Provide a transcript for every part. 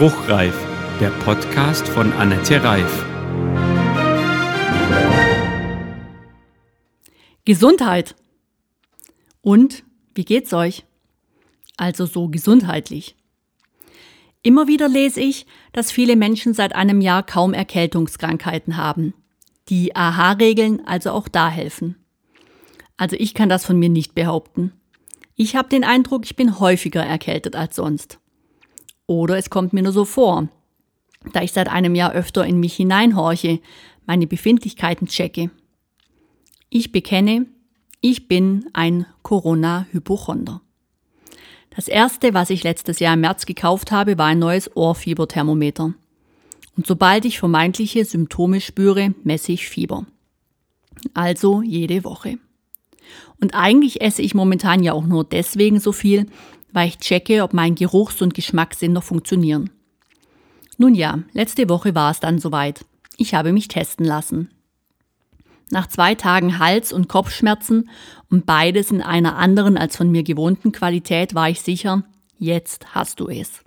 Spruchreif, der Podcast von Annette Reif. Gesundheit. Und wie geht's euch? Also so gesundheitlich. Immer wieder lese ich, dass viele Menschen seit einem Jahr kaum Erkältungskrankheiten haben. Die AHA-Regeln also auch da helfen. Also ich kann das von mir nicht behaupten. Ich habe den Eindruck, ich bin häufiger erkältet als sonst. Oder es kommt mir nur so vor, da ich seit einem Jahr öfter in mich hineinhorche, meine Befindlichkeiten checke. Ich bekenne, ich bin ein Corona-Hypochonder. Das erste, was ich letztes Jahr im März gekauft habe, war ein neues Ohrfieberthermometer. Und sobald ich vermeintliche Symptome spüre, messe ich Fieber. Also jede Woche. Und eigentlich esse ich momentan ja auch nur deswegen so viel, weil ich checke, ob mein Geruchs- und Geschmackssinn noch funktionieren. Nun ja, letzte Woche war es dann soweit. Ich habe mich testen lassen. Nach zwei Tagen Hals- und Kopfschmerzen und beides in einer anderen als von mir gewohnten Qualität war ich sicher, jetzt hast du es.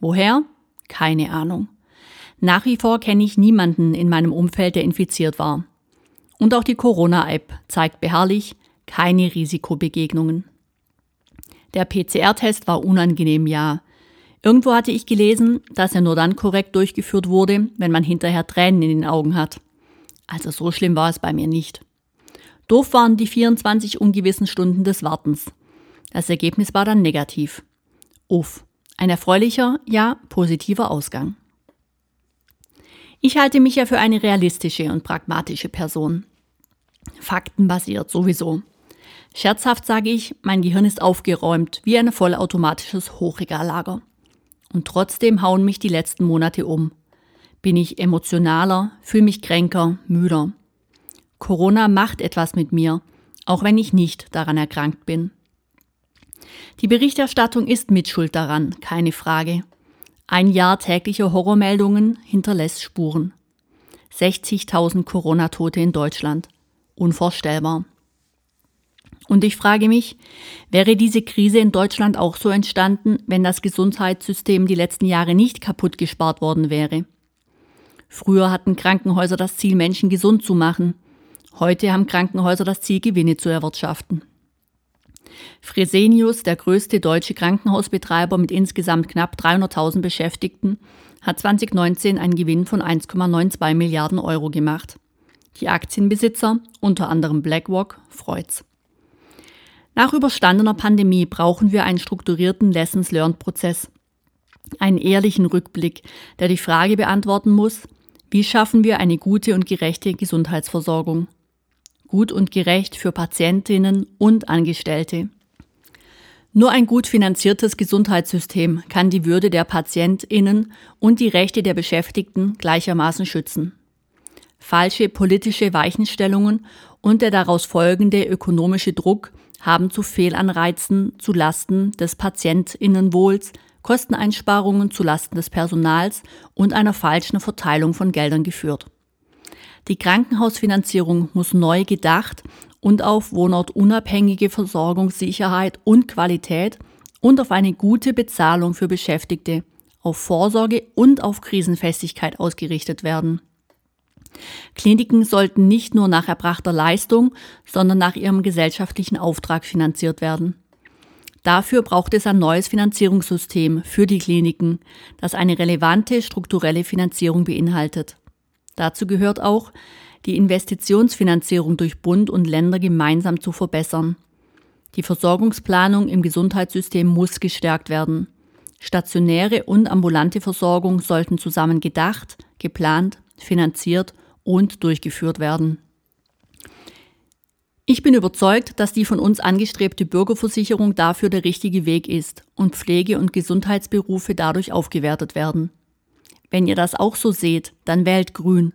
Woher? Keine Ahnung. Nach wie vor kenne ich niemanden in meinem Umfeld, der infiziert war. Und auch die Corona-App zeigt beharrlich keine Risikobegegnungen. Der PCR-Test war unangenehm, ja. Irgendwo hatte ich gelesen, dass er nur dann korrekt durchgeführt wurde, wenn man hinterher Tränen in den Augen hat. Also so schlimm war es bei mir nicht. Doof waren die 24 ungewissen Stunden des Wartens. Das Ergebnis war dann negativ. Uff, ein erfreulicher, ja positiver Ausgang. Ich halte mich ja für eine realistische und pragmatische Person. Faktenbasiert sowieso. Scherzhaft sage ich, mein Gehirn ist aufgeräumt wie ein vollautomatisches Hochregallager. Und trotzdem hauen mich die letzten Monate um. Bin ich emotionaler, fühle mich kränker, müder. Corona macht etwas mit mir, auch wenn ich nicht daran erkrankt bin. Die Berichterstattung ist mitschuld daran, keine Frage. Ein Jahr täglicher Horrormeldungen hinterlässt Spuren. 60.000 Corona-Tote in Deutschland. Unvorstellbar. Und ich frage mich, wäre diese Krise in Deutschland auch so entstanden, wenn das Gesundheitssystem die letzten Jahre nicht kaputt gespart worden wäre? Früher hatten Krankenhäuser das Ziel, Menschen gesund zu machen. Heute haben Krankenhäuser das Ziel, Gewinne zu erwirtschaften. Fresenius, der größte deutsche Krankenhausbetreiber mit insgesamt knapp 300.000 Beschäftigten, hat 2019 einen Gewinn von 1,92 Milliarden Euro gemacht. Die Aktienbesitzer, unter anderem BlackRock, freut's. Nach überstandener Pandemie brauchen wir einen strukturierten Lessons-Learned-Prozess. Einen ehrlichen Rückblick, der die Frage beantworten muss, wie schaffen wir eine gute und gerechte Gesundheitsversorgung? Gut und gerecht für Patientinnen und Angestellte. Nur ein gut finanziertes Gesundheitssystem kann die Würde der Patientinnen und die Rechte der Beschäftigten gleichermaßen schützen. Falsche politische Weichenstellungen und der daraus folgende ökonomische Druck haben zu Fehlanreizen zu Lasten des Patientinnenwohls, Kosteneinsparungen zu Lasten des Personals und einer falschen Verteilung von Geldern geführt. Die Krankenhausfinanzierung muss neu gedacht und auf wohnortunabhängige Versorgungssicherheit und Qualität und auf eine gute Bezahlung für Beschäftigte, auf Vorsorge und auf Krisenfestigkeit ausgerichtet werden. Kliniken sollten nicht nur nach erbrachter Leistung, sondern nach ihrem gesellschaftlichen Auftrag finanziert werden. Dafür braucht es ein neues Finanzierungssystem für die Kliniken, das eine relevante strukturelle Finanzierung beinhaltet. Dazu gehört auch, die Investitionsfinanzierung durch Bund und Länder gemeinsam zu verbessern. Die Versorgungsplanung im Gesundheitssystem muss gestärkt werden. Stationäre und ambulante Versorgung sollten zusammen gedacht, geplant, finanziert und durchgeführt werden. Ich bin überzeugt, dass die von uns angestrebte Bürgerversicherung dafür der richtige Weg ist und Pflege- und Gesundheitsberufe dadurch aufgewertet werden. Wenn ihr das auch so seht, dann wählt Grün.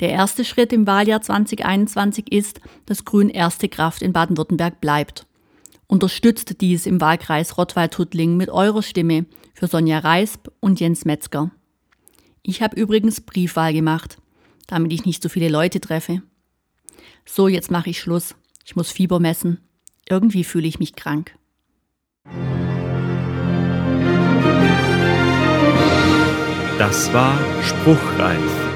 Der erste Schritt im Wahljahr 2021 ist, dass Grün erste Kraft in Baden-Württemberg bleibt. Unterstützt dies im Wahlkreis Rottweil-Tuttling mit eurer Stimme für Sonja Reisp und Jens Metzger. Ich habe übrigens Briefwahl gemacht, damit ich nicht so viele Leute treffe. So, jetzt mache ich Schluss. Ich muss Fieber messen. Irgendwie fühle ich mich krank. Das war Spruchreif